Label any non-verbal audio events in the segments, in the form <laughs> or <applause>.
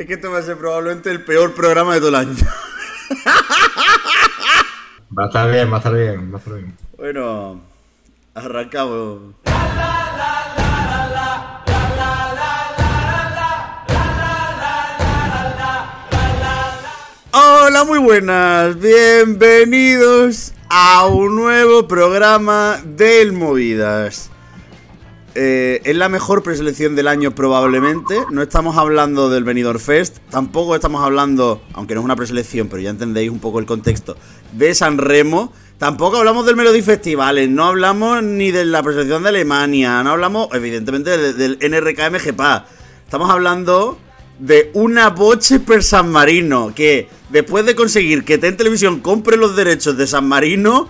Es que este va a ser probablemente el peor programa de todo el año. <laughs> Va a estar bien, va a estar bien, va a estar bien. Bueno, arrancamos. Hola, muy buenas, bienvenidos a un nuevo programa del Movidas. Eh, es la mejor preselección del año probablemente. No estamos hablando del Benidorm Fest, tampoco estamos hablando, aunque no es una preselección, pero ya entendéis un poco el contexto, de San Remo. Tampoco hablamos del Melody Festivales, no hablamos ni de la preselección de Alemania, no hablamos evidentemente del, del NRKMGPA. Estamos hablando de una boche per San Marino, que después de conseguir que TEN Televisión compre los derechos de San Marino,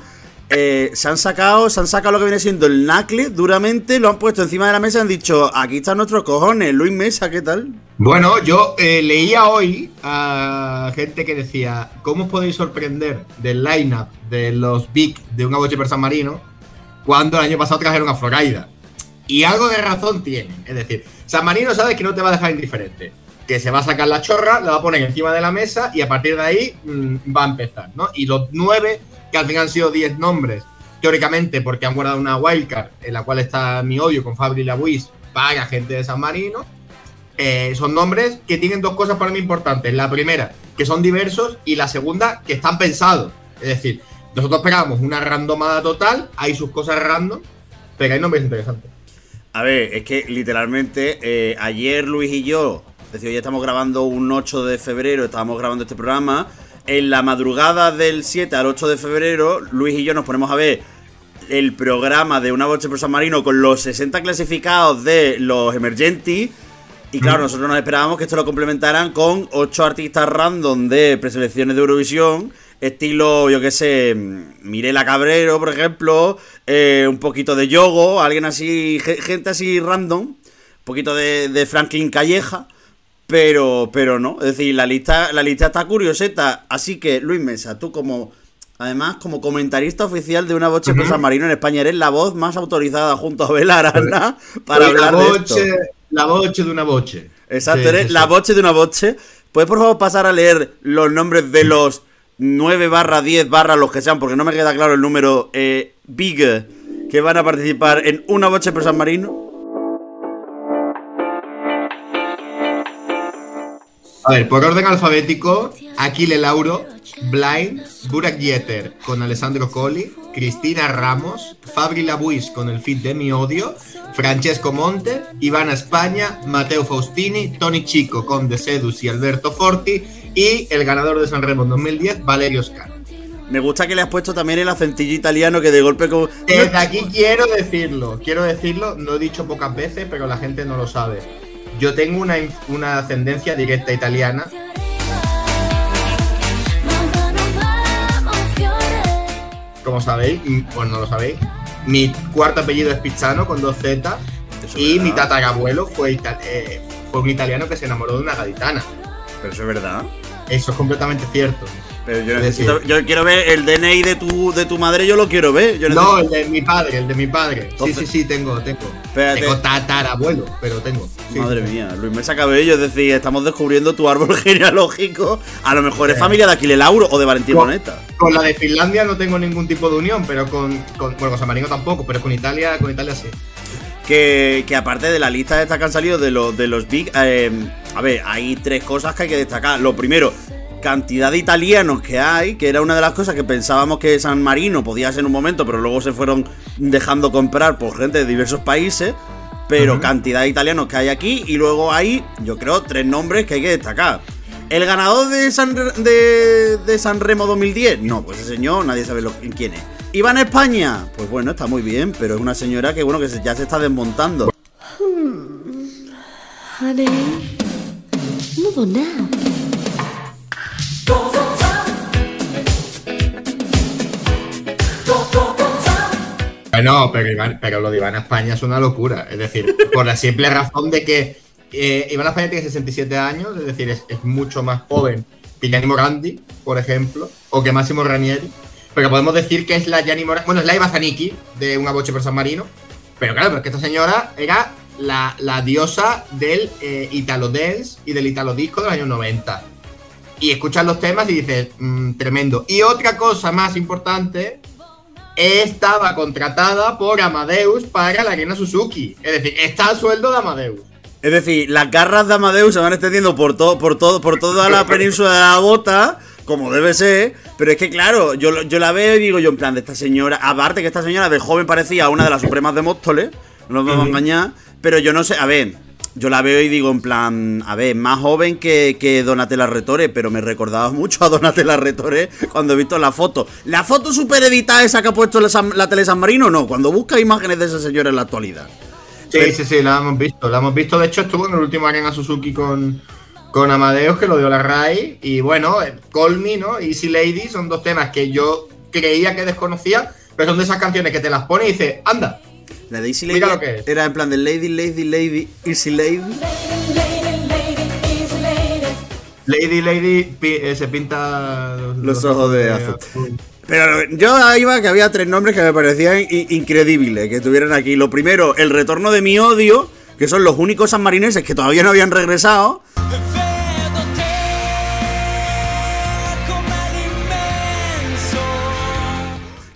eh, se han sacado, se han sacado lo que viene siendo el nacle duramente, lo han puesto encima de la mesa y han dicho, aquí están nuestros cojones, Luis Mesa, ¿qué tal? Bueno, yo eh, leía hoy a gente que decía, ¿cómo os podéis sorprender del line-up de los Big de una boche per San Marino cuando el año pasado trajeron a Florida? Y algo de razón tienen. Es decir, San Marino sabes que no te va a dejar indiferente. Que se va a sacar la chorra, la va a poner encima de la mesa y a partir de ahí mmm, va a empezar, ¿no? Y los nueve, que al final han sido diez nombres, teóricamente porque han guardado una wildcard en la cual está mi odio con Fabri Labuis para gente de San Marino. Eh, son nombres que tienen dos cosas para mí importantes. La primera, que son diversos, y la segunda, que están pensados. Es decir, nosotros pegamos una randomada total, hay sus cosas random, pero hay nombres interesantes. A ver, es que literalmente eh, ayer Luis y yo, es decir, hoy estamos grabando un 8 de febrero, estábamos grabando este programa. En la madrugada del 7 al 8 de febrero, Luis y yo nos ponemos a ver el programa de Una Boche por San Marino con los 60 clasificados de los Emergenti. Y claro, nosotros nos esperábamos que esto lo complementaran con 8 artistas random de preselecciones de Eurovisión. Estilo, yo qué sé, Mirela Cabrero, por ejemplo. eh, un poquito de Yogo, alguien así, ge- gente así random. Un poquito de, de Franklin Calleja. Pero, pero no. Es decir, la lista, la lista está curioseta. Así que, Luis Mesa, tú como. Además, como comentarista oficial de una boche Ujú. San Marino en España, eres la voz más autorizada junto a Abel Arana para Soy hablar la de boche, esto. La boche de una boche. Exacto, Sí, eres sí, la boche de una boche. ¿Puedes por favor pasar a leer los nombres de los 9 barra 10 barra los que sean? Porque no me queda claro el número eh, big que van a participar en una boche por San Marino. A ver, por orden alfabético, Aquile Lauro, Blind, Burak Yeter con Alessandro Colli, Cristina Ramos, Fabri Labuis con el feed de Mi Odio, Francesco Monte, Ivana España, Mateo Faustini, Tony Chico con De Sedus y Alberto Forti y el ganador de San Remo en 2010, Valerio Scaro. Me gusta que le has puesto también el acentillo italiano que de golpe como... Desde aquí quiero decirlo, quiero decirlo, lo he dicho pocas veces, pero la gente no lo sabe. Yo tengo una, una ascendencia directa italiana como sabéis, y- pues no lo sabéis, mi cuarto apellido es Pizzano con dos Z y mi tatarabuelo fue, eh, fue un italiano que se enamoró de una gaditana. Pero eso es verdad. Eso es completamente cierto. Pero yo necesito... quiero ver el DNI de tu, de tu madre, yo lo quiero ver. Yo No, el de mi padre, el de mi padre. Entonces- sí, sí, sí, tengo, tengo. Espérate. Tengo tatarabuelo, pero tengo. Sí, Madre sí. mía, Luis Mesa Cabello, es decir, estamos descubriendo tu árbol <laughs> genealógico. A lo mejor es Eh. familia de Aquile Lauro o de Valentín Con- Moneta. Con la de Finlandia no tengo ningún tipo de unión, pero con, con bueno, con San Marino tampoco, pero con Italia, con Italia sí. Que, que aparte de la lista esta que han salido de los, de los big, eh, a ver, hay tres cosas que hay que destacar. Lo primero, cantidad de italianos que hay, que era una de las cosas que pensábamos que San Marino podía ser en un momento, pero luego se fueron dejando comprar por gente de diversos países. Pero cantidad de italianos que hay aquí y luego hay, yo creo, tres nombres que hay que destacar. ¿El ganador de San, de, de San Remo 2010? No, pues ese señor, nadie sabe lo, quién es. ¿Iba en España? Pues bueno, está muy bien, pero es una señora que bueno que se- ya se está desmontando. Honey, move on Bueno, pero, Iván- pero lo de Iván España es una locura. Es decir, por la simple razón de que eh, Iván España tiene 67 años, es decir, es, mucho más joven que Gianni Morandi, por ejemplo, o que Máximo Ranieri. Pero podemos decir que es la Gianni Morandi, bueno, es la Iva Zanicki de una boche por San Marino. Pero claro, pero es que esta señora era la, la diosa del eh, Italo Dance y del Italo Disco de los años 90. Y escuchas los temas y dices, "Mm, tremendo. Y otra cosa más importante, estaba contratada por Amadeus para la Arena Suzuki. Es decir, está a sueldo de Amadeus. Es decir, las garras de Amadeus se van extendiendo por todo, por todo, por toda la península de la bota, como debe ser. Pero es que claro, yo, yo la veo y digo yo en plan de esta señora. Aparte que esta señora de joven parecía una de las supremas de Móstoles, no nos vamos a engañar. Pero yo no sé, a ver, yo la veo y digo en plan, a ver, más joven que, que Donatella Retore, pero me recordaba mucho a Donatella Retore cuando he visto la foto. La foto super editada esa que ha puesto la, la tele San Marino, no, cuando busca imágenes de esa señora en la actualidad. Sí, Pero- sí, sí, la hemos visto. La hemos visto, de hecho, estuvo en el último Arena Suzuki con, con Amadeus, que lo dio la RAI. Y bueno, eh, Call Me, ¿no? Easy Lady son dos temas que yo creía que desconocía, pero son de esas canciones que te las pone y dices, anda. La de Easy Mira Lady lo que es. era en plan de Lady, Lady, Lady, Easy Lady. Lady, Lady pi- eh, se pinta Los ojos de azul. Pero yo ahí iba que había tres nombres que me parecían i- increíbles que tuvieran aquí. Lo primero, el retorno de mi odio, que son los únicos sanmarineses que todavía no habían regresado.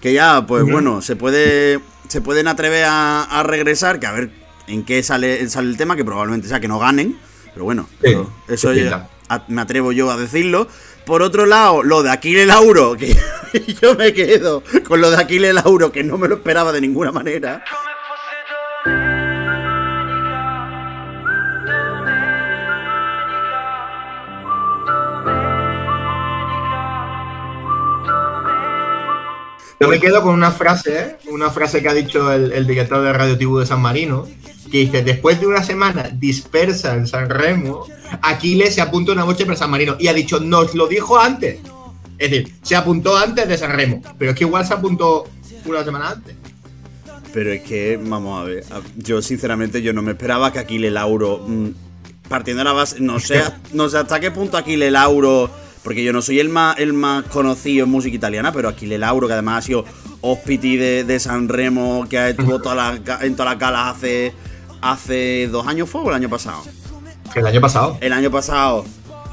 Que ya, pues bueno, se puede. Se pueden atrever a, a regresar, que a ver en qué sale, sale el tema, que probablemente sea que no ganen. Pero bueno, Sí, eso, eso sí, ya- pinta. a- me atrevo yo a decirlo. Por otro lado, lo de Aquile Lauro, que <laughs> yo me quedo con lo de Aquile Lauro, que no me lo esperaba de ninguna manera. Yo me quedo con una frase, ¿eh? una frase que ha dicho el, el director de Radio Tibu de San Marino, que dice, después de una semana dispersa en San Remo, Aquiles se apunta una noche para San Marino. Y ha dicho, nos lo dijo antes. Es decir, se apuntó antes de San Remo, pero es que igual se apuntó una semana antes. Pero es que, vamos a ver, yo sinceramente yo no me esperaba que Aquile Lauro, mm, partiendo de la base, no sé, no sé hasta qué punto Aquile Lauro, porque yo no soy el más, el más conocido en música italiana, pero Aquile Lauro, que además ha sido hospiti de, de San Remo, que estuvo toda la, en todas las galas hace, hace dos años fue o el año pasado. El año pasado. El año pasado,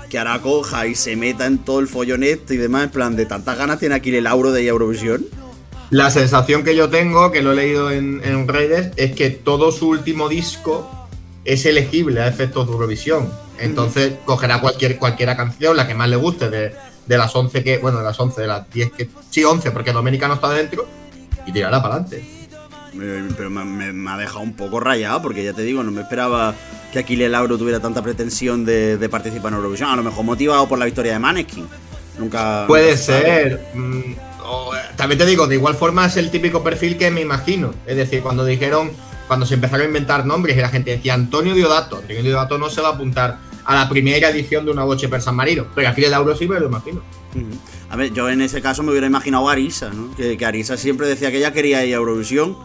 que ahora coja y se meta en todo el follonete y demás, en plan de tantas ganas tiene Aquile Lauro de Eurovisión. La sensación que yo tengo, que lo he leído en, en redes, es que todo su último disco es elegible a efectos de Eurovisión. Entonces cogerá cualquier, cualquiera canción, la que más le guste, de, de las 11 que. Bueno, de las 11, de las 10 que. Sí, 11, porque Doménica no está dentro, y tirará para adelante. Eh, Pero me, me- me ha dejado un poco rayado porque ya te digo, no me esperaba que Aquile Lauro tuviera tanta pretensión de, de participar en Eurovisión. A lo mejor motivado por la victoria de Maneskin. Nunca. Puede ser. mm, o, eh, también te digo, de igual forma es el típico perfil que me imagino. Es decir, cuando dijeron, cuando se empezaron a inventar nombres y la gente decía Antonio Diodato, Antonio Diodato no se va a apuntar a la primera edición de una boche per San Marino. Pero aquí el Lauro sí me lo imagino. A ver, yo en ese caso me hubiera imaginado a Arisa, ¿no? Que, que Arisa siempre decía que ella quería ir a Eurovisión.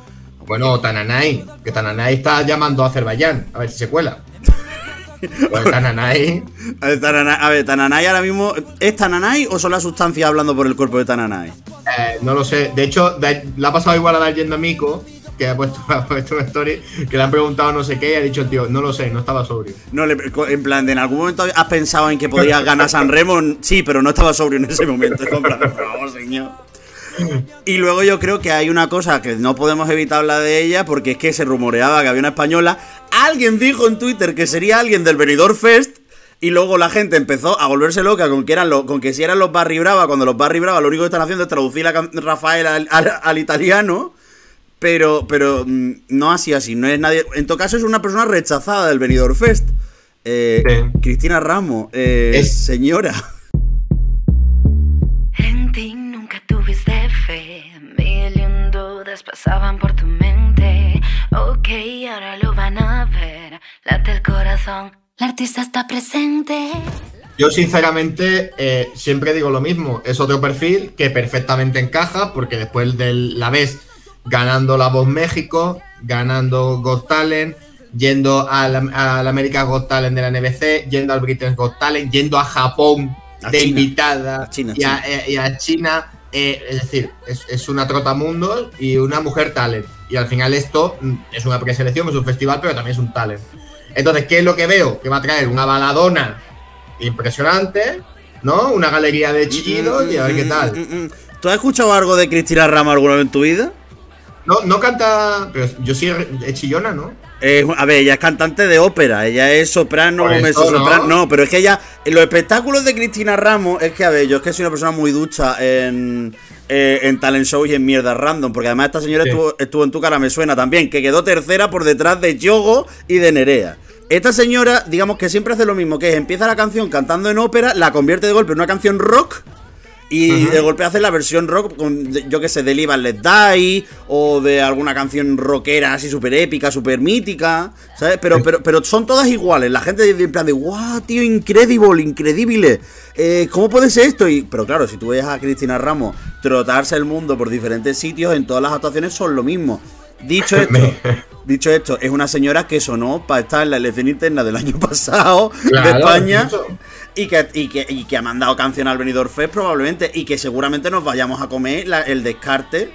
Bueno, Tananay, que Tananay está llamando a Azerbaiyán, a ver si se cuela. <laughs> Pues Tananay. A ver, Tananay, a ver, Tananay ahora mismo. ¿Es Tananay o son las sustancias hablando por el cuerpo de Tananay? Eh, no lo sé. De hecho, le ha pasado igual a Dar Yendo Mico, que ha puesto, <laughs> ha puesto story, que le han preguntado no sé qué y ha dicho tío, no lo sé, no estaba sobrio. No, en plan, en algún momento has pensado en que podías ganar San Remo. Sí, pero no estaba sobrio en ese momento. Señor. Y luego yo creo que hay una cosa que no podemos evitar hablar de ella porque es que se rumoreaba que había una española. Alguien dijo en Twitter que sería alguien del Benidorm Fest y luego la gente empezó a volverse loca con que eran los, con que si eran los Barry Brava, cuando los Barry Brava lo único que están haciendo es traducir can- Rafael al- al italiano. Pero, pero mm, no así así, no es nadie. En todo caso es una persona rechazada del Benidorm Fest. Eh, Sí. Cristina Ramos, eh, Es- señora. En ti nunca tuviste fe, mil dudas pasaban por tu mente. Ok, ahora lo van a ver, late el corazón, la artista está presente. Yo, sinceramente, eh, siempre digo lo mismo. Es otro perfil que perfectamente encaja, porque después de la vez ganando la Voz México, ganando Got Talent, yendo al, al America Got Talent de la NBC, yendo al Britain's Got Talent, yendo a Japón A de China. invitada A China, y, a, eh, y a China. eh, es decir, es, es una trotamundos y una mujer talent. Y al final esto mm, es una preselección, es un festival, pero también es un talent. Entonces, ¿qué es lo que veo? Que va a traer una baladona impresionante, ¿no? Una galería de chillidos y a ver qué tal. Mm, mm, ¿Tú has escuchado algo de Cristina Ramos alguna vez en tu vida? No, no canta, pero yo sí es chillona, ¿no? Eh, a ver, ella es cantante de ópera, ella es soprano, mezzosoprano. ¿no? No, pero es que ella, en los espectáculos de Cristina Ramos, es que, a ver, yo es que soy una persona muy ducha en, eh, en talent show y en mierda random, porque además esta señora Sí. estuvo, estuvo en tu cara, me suena también, que quedó tercera por detrás de Yogo y de Nerea. Esta señora, digamos que siempre hace lo mismo, que es empieza la canción cantando en ópera, la convierte de golpe en una canción rock y de golpe hace la versión rock, con, yo qué sé, de Live and Let Die, o de alguna canción rockera así súper épica, súper mítica, ¿sabes? Pero, pero, pero son todas iguales. La gente dice en plan de, ¡guau, tío, incredible, increíble! Eh, ¿Cómo puede ser esto? Y, pero claro, si tú ves a Cristina Ramos trotarse el mundo por diferentes sitios, en todas las actuaciones son lo mismo. Dicho <laughs> esto, dicho esto, es una señora que sonó para estar en la elección interna del año <laughs> pasado de España. Y que, y, que, y que ha mandado canción al Benidorm Fest probablemente. Y que seguramente nos vayamos a comer la- el descarte.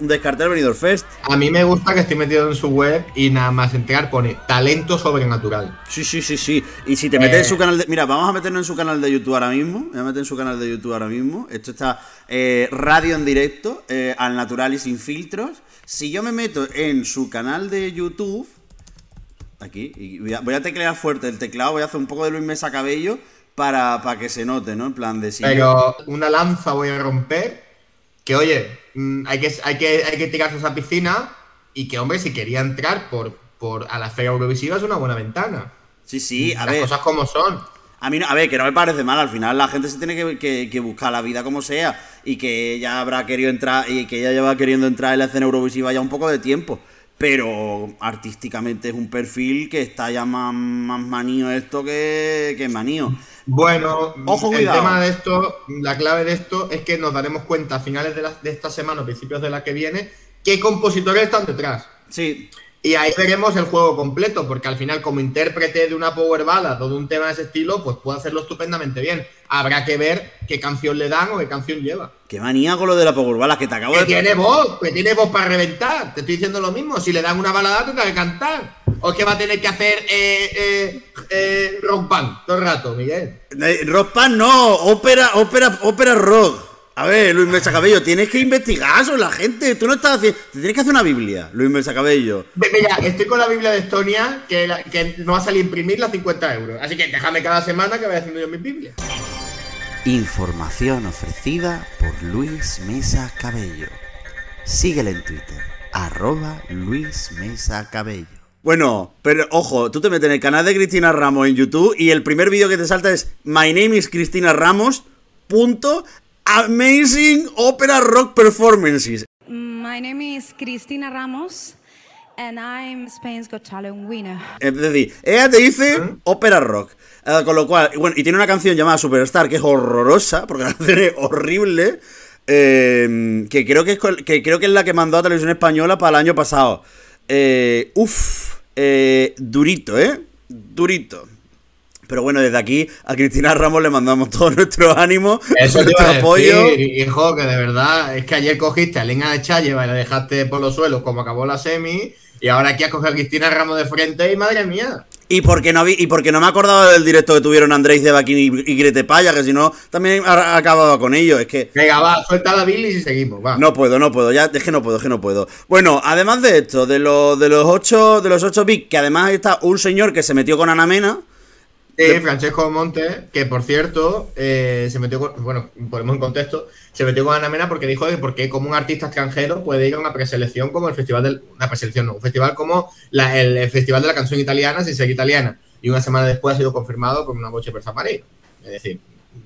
Un descarte del Benidorm Fest. A mí me gusta que estoy metido en su web y nada más entrar pone talento sobrenatural. Sí, sí, sí, sí. Y si te metes en Eh. su canal de. Mira, vamos a meternos en su canal de YouTube ahora mismo. Me voy a meter en su canal de YouTube ahora mismo. Esto está eh, radio en directo, eh, al natural y sin filtros. Si yo me meto en su canal de YouTube. Aquí, y voy a, voy a teclear fuerte el teclado, voy a hacer un poco de Luis Mesa Cabello para, para que se note, ¿no? En plan de si. yo- Pero una lanza voy a romper. Que oye, mm, hay que, hay que, hay que tirarse a esa piscina. Y que, hombre, si quería entrar por, por a la feria Eurovisiva es una buena ventana. Sí, sí, a Las ver. cosas como son. A mí, no- a ver, que no me parece mal, al final la gente se tiene que, que- que buscar la vida como sea y que ella habrá querido entrar y que ella lleva queriendo entrar en la escena Eurovisiva ya un poco de tiempo. Pero artísticamente es un perfil que está ya más, más manío esto que, que manío. Bueno, Ojo, el tema de esto, la clave de esto es que nos daremos cuenta a finales de, la- de esta semana o principios de la que viene qué compositores están detrás. Sí, Y ahí veremos el juego completo, porque al final, como intérprete de una power ballad o de un tema de ese estilo, pues puede hacerlo estupendamente bien. Habrá que ver qué canción le dan o qué canción lleva. qué manía con lo de la Powerbala, que te acabo Que de... tiene voz, que tiene voz para reventar. Te estoy diciendo lo mismo. Si le dan una balada, tendrá que cantar. O es que va a tener que hacer eh, eh, eh, rock band todo el rato, Miguel. Eh, Rock band no, ópera, ópera, ópera rock. A ver, Luis Mesa Cabello, tienes que investigar sobre la gente. Tú no estás haciendo... Te tienes que hacer una Biblia, Luis Mesa Cabello. Mira, estoy con la Biblia de Estonia que, la- que no va a salir a imprimirla a 50 euros. Así que déjame cada semana que vaya haciendo yo mi Biblia. Información ofrecida por Luis Mesa Cabello. Síguele en Twitter, arroba Luis Mesa Cabello. Bueno, pero ojo, tú te metes en el canal de Cristina Ramos en YouTube y el primer vídeo que te salta es My name is Cristina Ramos. Punto. Amazing Opera Rock Performances. My name is Cristina Ramos, and I'm Spain's Got Talent winner. Es decir, ella te dice ópera rock. Eh, con lo cual, y bueno, y tiene una canción llamada Superstar que es horrorosa, porque la canción es horrible. eh, que, creo que, es, que creo que es la que mandó a Televisión Española para el año pasado. Eh, uf, eh, durito, ¿eh? Durito. Pero bueno, desde aquí a Cristina Ramos le mandamos todo <laughs> nuestro ánimo, Eso nuestro apoyo. decir, hijo, que de verdad es que ayer cogiste a Lina de Challeva y la dejaste por los suelos como acabó la semi. Y ahora aquí a coger a Cristina Ramos de frente y madre mía. Y porque no vi, y porque no me acordaba del directo que tuvieron Andrés de Baquín y, y Grete Paya, que si no, también ha- acababa con ellos. Es que Venga, va, suelta la bilis y seguimos, va. no puedo, no puedo, ya es que no puedo, es que no puedo. Bueno, además de esto, de los de los ocho, de los ocho bits, que además está un señor que se metió con Ana Mena. Sí, Francesco Monte, que por cierto, eh, se metió con, bueno, ponemos en contexto, se metió con Ana Mena porque dijo que porque como un artista extranjero puede ir a una preselección como el festival del, una preselección no, un festival como la- el, el festival de la canción italiana sin ser italiana. Y una semana después ha sido confirmado por una boche persa marino. Es decir,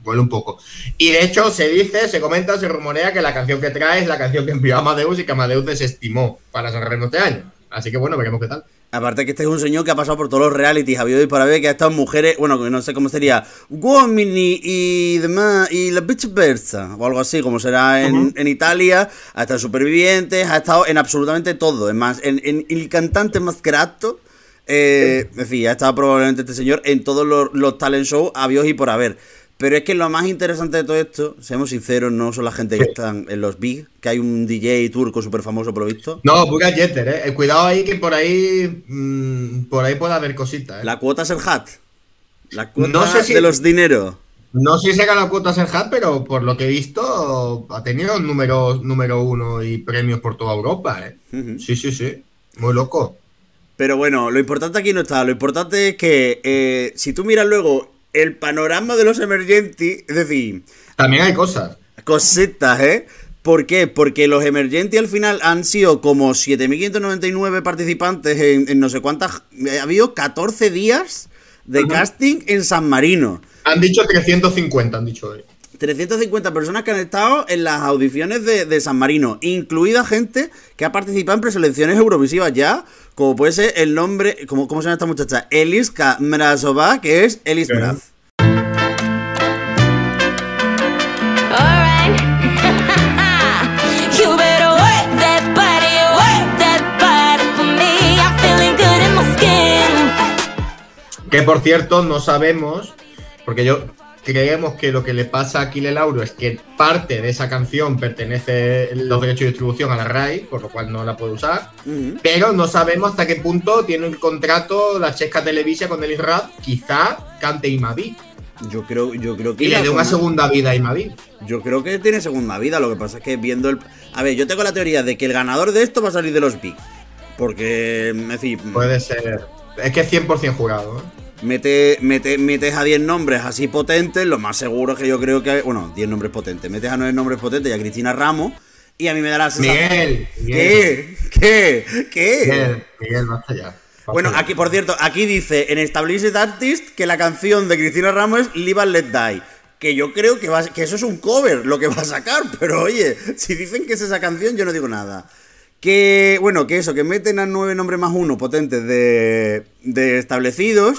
vuelve un poco. Y de hecho se dice, se comenta, se rumorea que la canción que trae es la canción que envió Amadeus y que Amadeus desestimó para San Remo este año. Así que bueno, veremos qué tal. Aparte que este es un señor que ha pasado por todos los realities, ha habido y para ver que ha estado en mujeres, bueno, que no sé cómo sería, uomini y demás, y la viceversa, o algo así, como será en, en Italia, ha estado en Supervivientes, ha estado en absolutamente todo, es más, en, en El Cantante Mascarato, eh, en fin, ha estado probablemente este señor en todos los, los talent shows habidos y por haber. Pero es que lo más interesante de todo esto, seamos sinceros, no son la gente que están en los big, que hay un DJ turco súper famoso por lo visto. No, Buga Jeter, eh. Eh, Cuidado ahí que por ahí. mm, por ahí puede haber cositas, eh. La cuota es el hat. La cuota No sé si- de los dineros. No sé si se ha ganado cuotas en Hat, pero por lo que he visto, ha tenido números número uno y premios por toda Europa, ¿eh? Sí, sí, sí. Muy loco. Pero bueno, lo importante aquí no está. Lo importante es que eh, si tú miras luego el panorama de los emergenti, es decir, También hay cosas. cositas, ¿eh? ¿Por qué? Porque los emergenti al final han sido como 7.599 participantes en, en no sé cuántas... Ha habido 14 días de casting en San Marino. Han dicho 350, han dicho hoy. 350 personas que han estado en las audiciones de, de San Marino, incluida gente que ha participado en preselecciones eurovisivas ya, como puede ser el nombre, como, ¿cómo se llama esta muchacha? Eliska Mrazova, que es Elis. Mraz. <laughs> Que por cierto, no sabemos, porque yo creemos que lo que le pasa a Aquile Lauro es que parte de esa canción pertenece los derechos de distribución a la RAI, por lo cual no la puede usar. Pero no sabemos hasta qué punto tiene un contrato la Chesca Televisa con el Rap. Quizá cante Imaví Yo creo, yo creo que y le dé una segunda vida a Imaví. Yo creo que tiene segunda vida. Lo que pasa es que viendo el. A ver, yo tengo la teoría de que el ganador de esto va a salir de los Big. Porque, es decir, Puede ser. Es que es 100% jurado. ¿eh? Mete, mete, metes a 10 nombres así potentes. Lo más seguro es que yo creo que. Bueno, 10 nombres potentes. Metes a 9 nombres potentes y a Cristina Ramos. Y a mí me da la sensación. Miguel, Miguel. ¿Qué? ¿Qué? ¿Qué? Miguel, Miguel, basta ya. Basta Bueno, ya. aquí, por cierto, aquí dice en Established Artist que la canción de Cristina Ramos es Live and Let Die. Que yo creo que, va, que eso es un cover, lo que va a sacar. <laughs> Pero oye, si dicen que es esa canción, yo no digo nada. Que, bueno, que eso, que meten a nueve nombres más uno potentes de, de establecidos.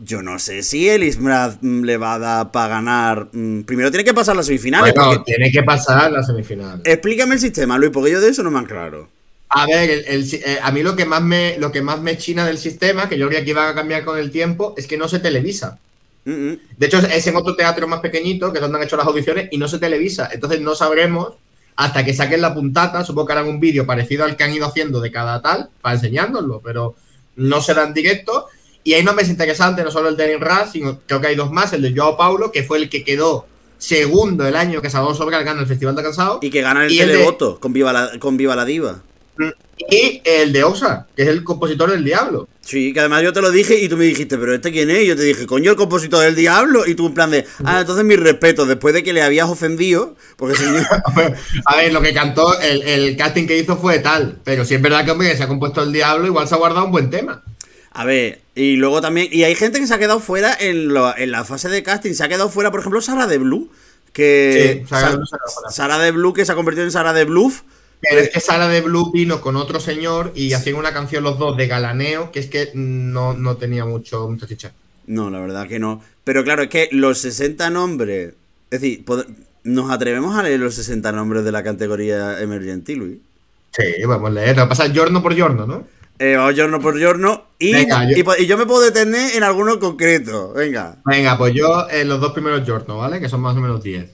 Yo no sé si el Ismraz mm, le va a dar para ganar. mm, Primero tiene que pasar las semifinales. Bueno, porque- tiene que pasar la semifinal. Explícame el sistema, Luis, porque yo de eso no me han claro. A ver, el- eh, a mí lo que más me lo que más me china del sistema, que yo creo que aquí va a cambiar con el tiempo, es que no se televisa. De hecho, es- es en otro teatro más pequeñito, que es donde han hecho las audiciones, y no se televisa. Entonces no sabremos hasta que saquen la puntata. Supongo que harán un vídeo parecido al que han ido haciendo de cada tal, para enseñárnoslo, pero no será en directo. Y hay nombres interesantes, no solo el de Raz, sino creo que hay dos más, el de Joao Paulo, que fue el que quedó segundo el año que Salvador Sobral gana el Festival de Cansado. Y que gana el Y el de- televoto con, Viva la, con Viva la Diva. Y el de Osa, que es el compositor del Diablo. Sí, que además yo te lo dije y tú me dijiste, pero ¿este quién es? Y yo te dije, coño, el compositor del diablo. Y tú en plan de, ah, entonces mi respeto, después de que le habías ofendido, porque señor... <laughs> A ver, lo que cantó, el, el casting que hizo fue tal. Pero si es verdad que, hombre, se ha compuesto el Diablo, igual se ha guardado un buen tema. A ver, y luego también, y hay gente que se ha quedado fuera en, lo- en la fase de casting, se ha quedado fuera, por ejemplo, Sara de Blue, que... Sí. Sara de Blue, que se ha convertido en Sara de Bluff. Pero es que Sara de Blue vino con otro señor y hacían una canción los dos de galaneo, que es que no, no tenía mucho, mucha chicha. No, la verdad que no. Pero claro, es que los 60 nombres... Es decir, ¿nos atrevemos a leer los 60 nombres de la categoría Emergenti, Luis? Sí, vamos a leer. Lo pasa giorno por giorno, ¿no? Eh, vamos giorno por giorno. Y, Venga, yo- y yo me puedo detener en alguno concreto. Venga. Venga, pues yo en los dos primeros giorno, ¿vale? Que son más o menos 10.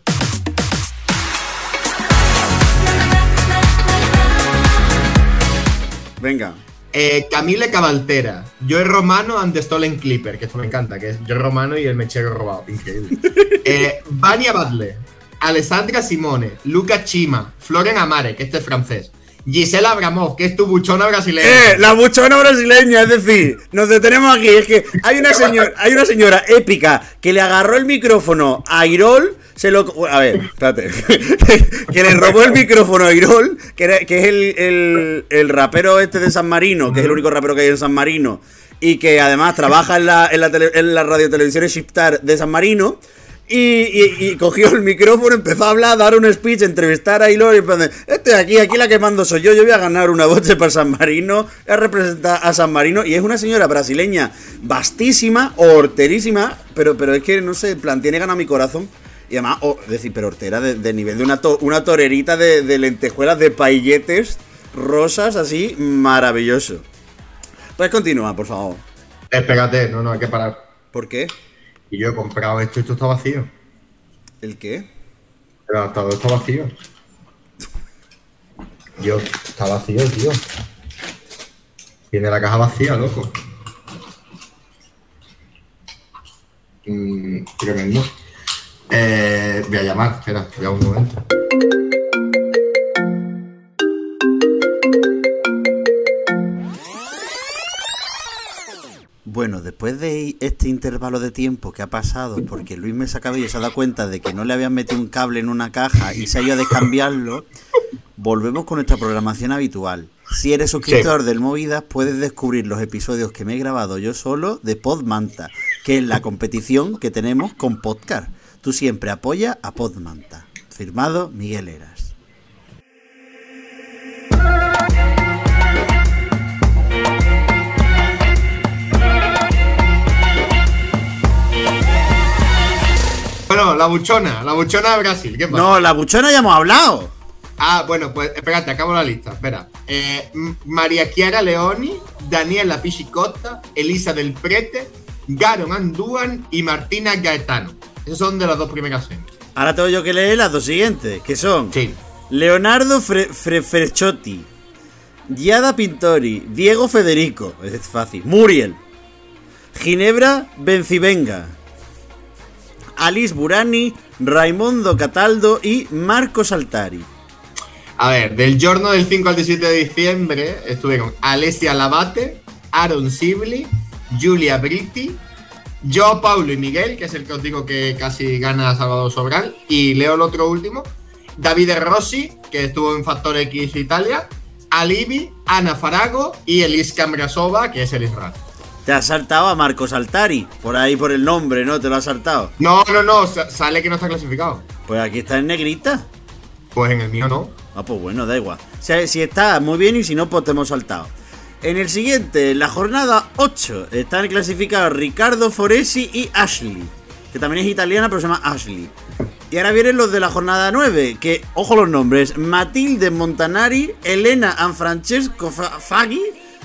Venga. Eh, Camille Cabaltera, Joe Romano and the Stolen Clipper, que esto me encanta, que es Joe Romano y el mechero robado, increíble. <laughs> Eh, Vania Badle, Alessandra Simone, Luca Chima, Floren Amare, que este es francés, Gisela Abramov, que es tu buchona brasileña. ¡Eh! La buchona brasileña, es decir, nos detenemos aquí. Es que hay una señora, hay una señora épica que le agarró el micrófono a Irol. Se lo. A ver, espérate. <laughs> que le robó el micrófono a Irol, que, era- que es el, el, el rapero este de San Marino, que es el único rapero que hay en San Marino. Y que además trabaja en la, en la, tele- en la radiotelevisión Shiftar de San Marino. Y, y- y cogió el micrófono, empezó a hablar, a dar un speech, entrevistar a Ilor y este aquí, aquí la que mando soy yo, yo voy a ganar una boche para San Marino, a representar a San Marino, y es una señora brasileña vastísima, horterísima, pero, pero es que, no sé, en plan, tiene ganado mi corazón. Y además, oh, es decir, pero hortera de, de nivel de una, to- una torerita de, de lentejuelas, de pailletes rosas, así, maravilloso. Pues continúa, por favor. Espérate, no, no, hay que parar. ¿Por qué? Y yo he comprado esto y esto está vacío. ¿El qué? El adaptador está vacío. Dios, está vacío, tío. Tiene la caja vacía, loco. Mm, tremendo. Eh, voy a llamar, espera, voy a un momento. Bueno, después de este intervalo de tiempo que ha pasado, porque Luis Mesa Cabello se ha dado cuenta de que no le habían metido un cable en una caja y se ha ido a descambiarlo, volvemos con nuestra programación habitual. Si eres suscriptor del Movidas, puedes descubrir los episodios que me he grabado yo solo de Podmanta, que es la competición que tenemos con Podcast. Tú siempre apoya a Podmanta. Firmado Miguel Eras. Bueno, la buchona, la buchona de Brasil, ¿qué pasa? No, la buchona ya hemos hablado. Ah, bueno, pues espérate, acabo la lista. Espera. Eh, María Chiara Leoni, Daniela Piscicotta, Elisa del Prete, Garon Anduan y Martina Gaetano. Esos son de las dos primeras series. Ahora tengo yo que leer las dos siguientes, que son Sí. Leonardo Fre Fre- Giada Pintori, Diego Federico, es fácil, Muriel, Ginebra Bencivenga, Alice Burani, Raimondo Cataldo y Marcos Altari. A ver, del giorno del 5 al 17 de diciembre estuvieron Alessia Labate, Aaron Sibley, Julia Britti, yo, Paulo y Miguel, que es el que os digo que casi gana Salvador Sobral, y leo el otro último, Davide Rossi, que estuvo en Factor X Italia, Alibi, Ana Farago y Elis Cambrasova, que es el Israel. Te has saltado a Marcos Altari, por ahí por el nombre, ¿no? Te lo has saltado. No, no, no, sa- sale que no está clasificado. Pues aquí está en negrita. Pues en el mío no. Ah, pues bueno, da igual. Sea, si está muy bien y si no, pues te hemos saltado. En el siguiente, en la jornada 8, están clasificados Ricardo Foresi y Ashley. Que también es italiana, pero se llama Ashley. Y ahora vienen los de la jornada 9, que, ojo los nombres, Matilde Montanari, Elena Anfrancesco Fa- Faghi,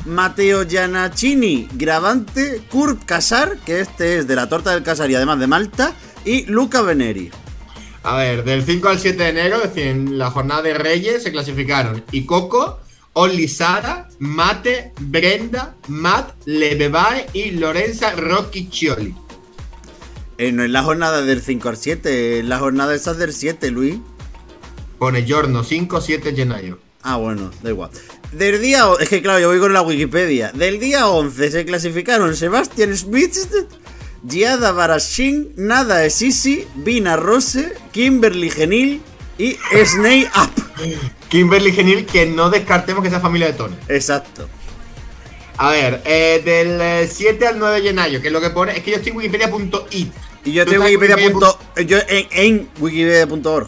Matteo Giannacini Gravante, Kurt Casar, que este es de la torta del Casar y además de Malta, y Luca Veneri. A ver, del 5 al 7 de enero, es decir, en la jornada de Reyes se clasificaron Icoco, Oli Sara, Mate, Brenda, Matt, Lebebae y Lorenza Rocchiccioli. Eh, no es la jornada del 5 al 7, es la jornada esa del 7, Luis. Pone giorno 5, 7 Genaio. Ah, bueno, da igual. Del día. Es que claro, yo voy con la Wikipedia. Del día 11 se clasificaron Sebastian Smith, Giada Barashin, Nada Esisi, Vina Rose, Kimberly Genil y Snake Up. <laughs> Kimberly Genil, que no descartemos que sea familia de Tony. Exacto. A ver, eh, del eh, 7 al 9 de Genaio, que es lo que pone, es que yo estoy en wikipedia.it. Y yo ¿Tú tengo estás en Wikipedia. Wikipedia punto- yo en, en wikipedia.org.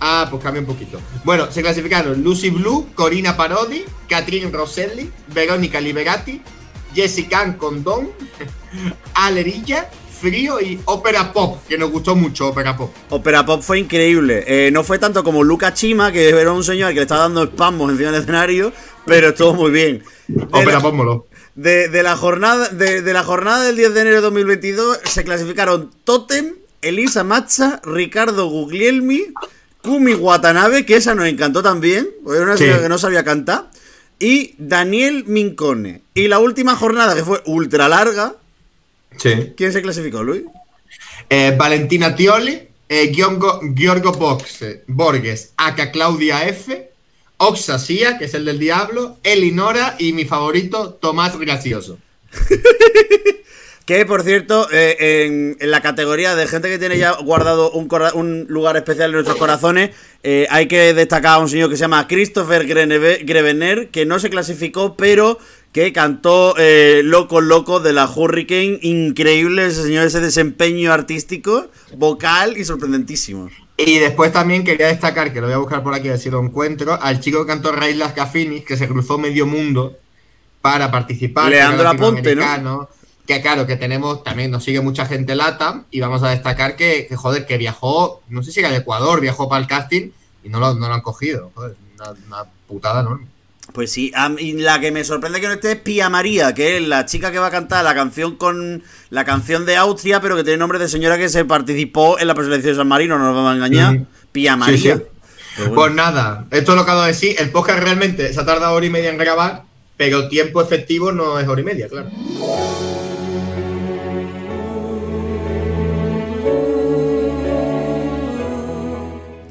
Ah, pues cambia un poquito. Bueno, se clasificaron Lucy Blue, Corina Parodi, Catherine Rosselli, Verónica Liberati, Jessica Condón, <laughs> Alerilla, Frío y Ópera Pop, que nos gustó mucho Ópera Pop. Opera Pop fue increíble. Eh, no fue tanto como Luca Chima, que era un señor que le estaba dando espasmos encima del escenario, pero estuvo muy bien. <laughs> Ópera la- Pop moló. De, de la jornada, de, de la jornada del 10 de enero de 2022 se clasificaron Totem, Elisa Matza, Ricardo Guglielmi, Kumi Watanabe, que esa nos encantó también, porque era una Sí. señora que no sabía cantar, y Daniel Mincone. Y la última jornada, que fue ultra larga, Sí. ¿quién se clasificó, Luis? Eh, Valentina Tioli, eh, Giorgo, Giorgo Boxe, Borges, Aka Claudia F, Oxa Sia, que es el del Diablo, Elinora y mi favorito, Tomás Gracioso. <laughs> Que por cierto, eh, en, en la categoría de gente que tiene ya guardado un, un lugar especial en nuestros corazones, eh, hay que destacar a un señor que se llama Christopher Grevener, que no se clasificó, pero que cantó eh, Loco Loco de la Hurricane. Increíble ese señor, ese desempeño artístico, vocal y sorprendentísimo. Y después también quería destacar, que lo voy a buscar por aquí a ver si lo encuentro, al chico que cantó Ray Las Gafinis, que se cruzó medio mundo para participar. Leandro Aponte, ¿no? Que claro, que tenemos, también nos sigue mucha gente lata, y vamos a destacar que, que, joder, que viajó, no sé si era de Ecuador, viajó para el casting y no lo, no lo han cogido. Joder, una, una putada, ¿no? Pues sí, a mí la que me sorprende que no esté es Pía María, que es la chica que va a cantar la canción con la canción de Austria, pero que tiene nombre de señora que se participó en la preselección de San Marino, no nos vamos a engañar. Pía Sí, María. sí. Bueno. Pues nada, esto es lo que acabo de decir. El podcast realmente se ha tardado hora y media en grabar, pero el tiempo efectivo no es hora y media, claro.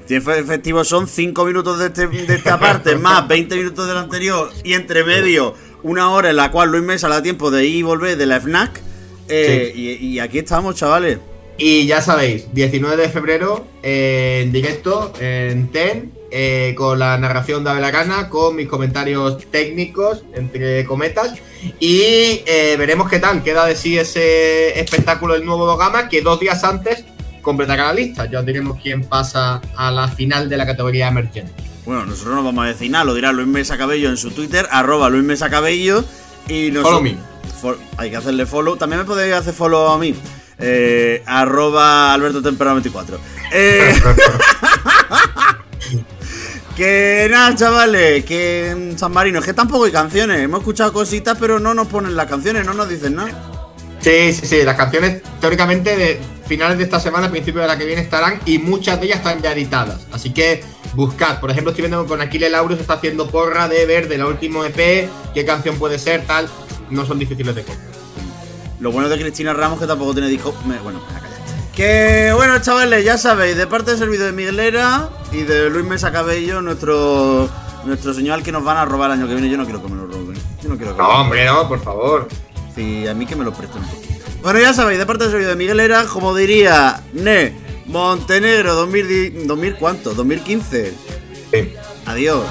Tiempo efectivo son 5 minutos de, este- de esta parte, más 20 minutos del anterior y entre medio una hora en la cual Luis Mesa le da tiempo de ir y volver de la FNAC. Eh, y, y aquí estamos, chavales. Y ya sabéis, 19 de febrero eh, en directo en TEN, eh, con la narración de Avelacana, con mis comentarios técnicos, entre cometas. Y eh, veremos qué tal queda de sí ese espectáculo del nuevo Dogama, que dos días antes completará la lista. Ya diremos quién pasa a la final de la categoría emergente. Bueno, nosotros no vamos a decir nada, lo dirá Luis Mesa Cabello en su Twitter, arroba Luis Mesa Cabello. Y nos Follow me. Fo- hay que hacerle follow. También me podéis hacer follow a mí. Eh, arroba Alberto Temperado 24. Eh, <laughs> que nada, chavales, que San Marino, es que tampoco hay canciones. Hemos escuchado cositas, pero no nos ponen las canciones, no nos dicen nada. Sí, sí, sí. Las canciones, teóricamente, de finales de esta semana, principio de la que viene, estarán y muchas de ellas están ya editadas. Así que buscad. Por ejemplo, estoy viendo con Aquile Laurus está haciendo porra de ver del último EP, qué canción puede ser, tal. No son difíciles de encontrar. Lo bueno de Cristina Ramos que tampoco tiene disco. me- bueno, me. Que bueno, chavales, ya sabéis, de parte del servidor de Miguelera y de Luis Mesa Cabello, nuestro nuestro señor al que nos van a robar el año que viene, yo no quiero que me lo roben. Yo no quiero que No, hombre, no, por favor. Sí, a mí que me lo presten un poquito. Bueno, ya sabéis, de parte del servidor de Miguelera, como diría Ne Montenegro 2010 2000 cuánto? 2015. Sí. Adiós.